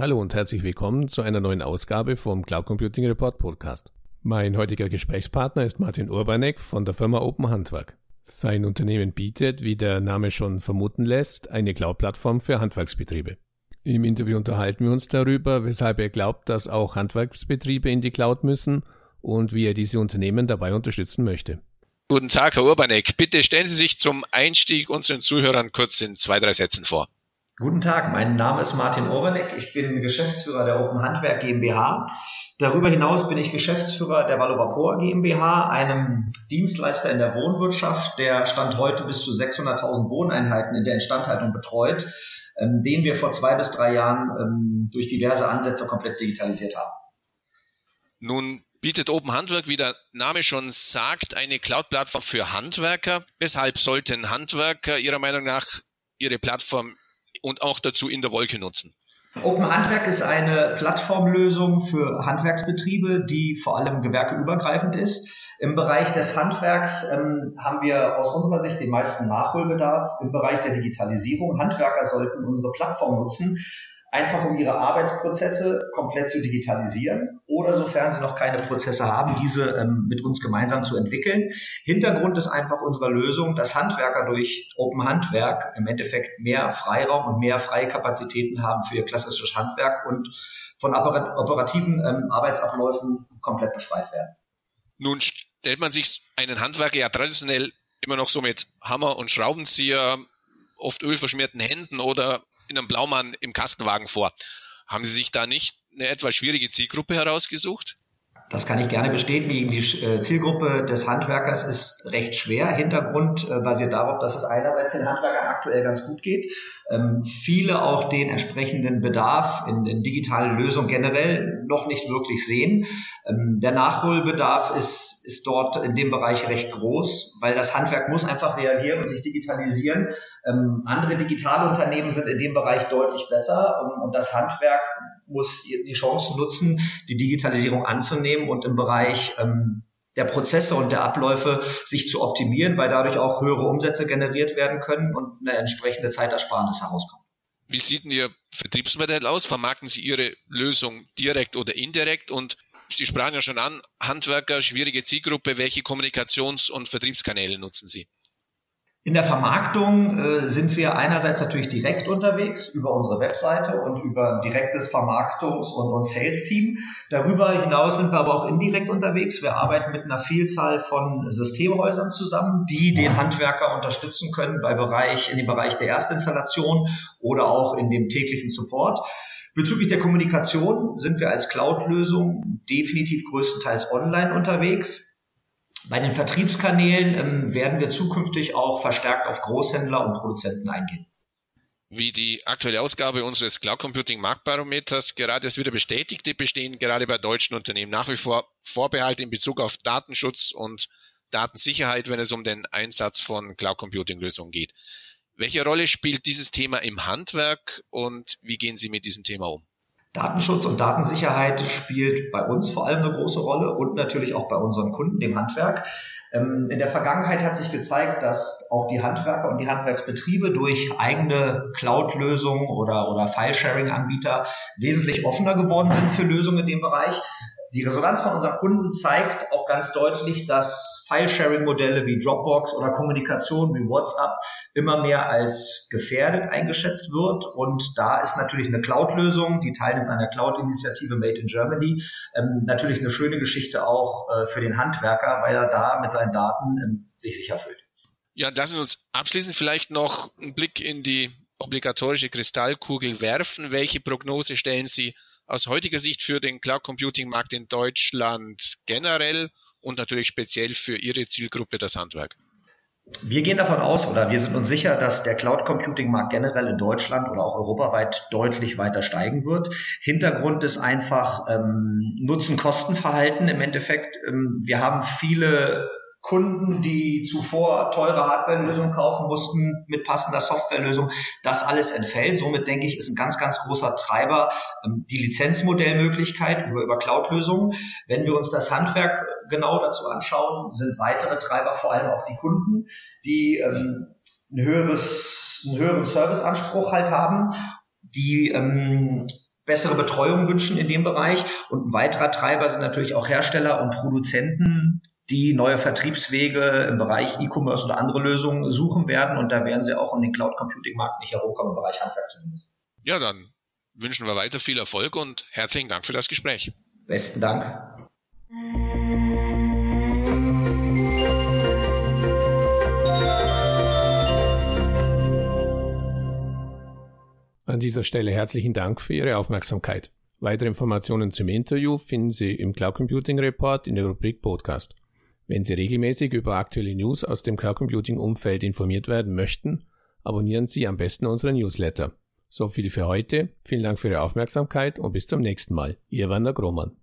Hallo und herzlich willkommen zu einer neuen Ausgabe vom Cloud Computing Report Podcast. Mein heutiger Gesprächspartner ist Martin Urbanek von der Firma Open Handwerk. Sein Unternehmen bietet, wie der Name schon vermuten lässt, eine Cloud-Plattform für Handwerksbetriebe. Im Interview unterhalten wir uns darüber, weshalb er glaubt, dass auch Handwerksbetriebe in die Cloud müssen und wie er diese Unternehmen dabei unterstützen möchte. Guten Tag, Herr Urbanek. Bitte stellen Sie sich zum Einstieg unseren Zuhörern kurz in zwei, drei Sätzen vor. Guten Tag, mein Name ist Martin Orbenek. Ich bin Geschäftsführer der Open Handwerk GmbH. Darüber hinaus bin ich Geschäftsführer der Valovapor GmbH, einem Dienstleister in der Wohnwirtschaft, der Stand heute bis zu 600.000 Wohneinheiten in der Instandhaltung betreut, ähm, den wir vor zwei bis drei Jahren ähm, durch diverse Ansätze komplett digitalisiert haben. Nun bietet Open Handwerk, wie der Name schon sagt, eine Cloud-Plattform für Handwerker. Weshalb sollten Handwerker Ihrer Meinung nach Ihre Plattform und auch dazu in der Wolke nutzen. Open Handwerk ist eine Plattformlösung für Handwerksbetriebe, die vor allem gewerkeübergreifend ist. Im Bereich des Handwerks ähm, haben wir aus unserer Sicht den meisten Nachholbedarf. Im Bereich der Digitalisierung, Handwerker sollten unsere Plattform nutzen, einfach um ihre Arbeitsprozesse komplett zu digitalisieren oder sofern sie noch keine Prozesse haben, diese ähm, mit uns gemeinsam zu entwickeln. Hintergrund ist einfach unserer Lösung, dass Handwerker durch Open Handwerk im Endeffekt mehr Freiraum und mehr freie Kapazitäten haben für ihr klassisches Handwerk und von operativen ähm, Arbeitsabläufen komplett befreit werden. Nun stellt man sich einen Handwerker ja traditionell immer noch so mit Hammer und Schraubenzieher, oft ölverschmierten Händen oder in einem Blaumann im Kastenwagen vor. Haben Sie sich da nicht eine etwas schwierige Zielgruppe herausgesucht? Das kann ich gerne bestätigen. Die äh, Zielgruppe des Handwerkers ist recht schwer. Hintergrund äh, basiert darauf, dass es einerseits den Handwerkern aktuell ganz gut geht, ähm, viele auch den entsprechenden Bedarf in, in digitalen Lösungen generell noch nicht wirklich sehen. Ähm, der Nachholbedarf ist, ist dort in dem Bereich recht groß, weil das Handwerk muss einfach reagieren und sich digitalisieren. Ähm, andere digitale Unternehmen sind in dem Bereich deutlich besser und, und das Handwerk muss die Chance nutzen, die Digitalisierung anzunehmen und im Bereich ähm, der Prozesse und der Abläufe sich zu optimieren, weil dadurch auch höhere Umsätze generiert werden können und eine entsprechende Zeitersparnis herauskommt. Wie sieht denn Ihr Vertriebsmodell aus? Vermarkten Sie Ihre Lösung direkt oder indirekt? Und Sie sprachen ja schon an, Handwerker, schwierige Zielgruppe. Welche Kommunikations- und Vertriebskanäle nutzen Sie? In der Vermarktung äh, sind wir einerseits natürlich direkt unterwegs über unsere Webseite und über ein direktes Vermarktungs- und, und Sales-Team. Darüber hinaus sind wir aber auch indirekt unterwegs. Wir arbeiten mit einer Vielzahl von Systemhäusern zusammen, die den Handwerker unterstützen können bei Bereich, in dem Bereich der Erstinstallation oder auch in dem täglichen Support. Bezüglich der Kommunikation sind wir als Cloud-Lösung definitiv größtenteils online unterwegs. Bei den Vertriebskanälen ähm, werden wir zukünftig auch verstärkt auf Großhändler und Produzenten eingehen. Wie die aktuelle Ausgabe unseres Cloud Computing Marktbarometers gerade erst wieder bestätigte, bestehen gerade bei deutschen Unternehmen nach wie vor Vorbehalte in Bezug auf Datenschutz und Datensicherheit, wenn es um den Einsatz von Cloud Computing Lösungen geht. Welche Rolle spielt dieses Thema im Handwerk und wie gehen Sie mit diesem Thema um? Datenschutz und Datensicherheit spielt bei uns vor allem eine große Rolle und natürlich auch bei unseren Kunden, dem Handwerk. Ähm, in der Vergangenheit hat sich gezeigt, dass auch die Handwerker und die Handwerksbetriebe durch eigene Cloud-Lösungen oder, oder File-Sharing-Anbieter wesentlich offener geworden sind für Lösungen in dem Bereich. Die Resonanz von unseren Kunden zeigt auch ganz deutlich, dass File-Sharing-Modelle wie Dropbox oder Kommunikation wie WhatsApp immer mehr als gefährdet eingeschätzt wird. Und da ist natürlich eine Cloud-Lösung, die Teil einer Cloud-Initiative Made in Germany, ähm, natürlich eine schöne Geschichte auch äh, für den Handwerker, weil er da mit seinen Daten ähm, sich sicher fühlt. Ja, lassen Sie uns abschließend vielleicht noch einen Blick in die obligatorische Kristallkugel werfen. Welche Prognose stellen Sie aus heutiger Sicht für den Cloud Computing Markt in Deutschland generell und natürlich speziell für Ihre Zielgruppe, das Handwerk? Wir gehen davon aus oder wir sind uns sicher, dass der Cloud Computing Markt generell in Deutschland oder auch europaweit deutlich weiter steigen wird. Hintergrund ist einfach ähm, Nutzen-Kosten-Verhalten im Endeffekt. Ähm, wir haben viele Kunden, die zuvor teure Hardware-Lösungen kaufen mussten mit passender Softwarelösung, das alles entfällt. Somit denke ich, ist ein ganz, ganz großer Treiber ähm, die Lizenzmodellmöglichkeit über, über Cloud-Lösungen. Wenn wir uns das Handwerk genau dazu anschauen, sind weitere Treiber vor allem auch die Kunden, die ähm, ein höheres, einen höheren Serviceanspruch halt haben, die ähm, bessere Betreuung wünschen in dem Bereich. Und ein weiterer Treiber sind natürlich auch Hersteller und Produzenten, die neue Vertriebswege im Bereich E-Commerce oder andere Lösungen suchen werden. Und da werden sie auch um den Cloud Computing Markt nicht herumkommen, im Bereich Handwerk zumindest. Ja, dann wünschen wir weiter viel Erfolg und herzlichen Dank für das Gespräch. Besten Dank. An dieser Stelle herzlichen Dank für Ihre Aufmerksamkeit. Weitere Informationen zum Interview finden Sie im Cloud Computing Report in der Rubrik Podcast. Wenn Sie regelmäßig über aktuelle News aus dem Cloud Computing Umfeld informiert werden möchten, abonnieren Sie am besten unseren Newsletter. So viel für heute. Vielen Dank für Ihre Aufmerksamkeit und bis zum nächsten Mal. Ihr Wander Grohmann.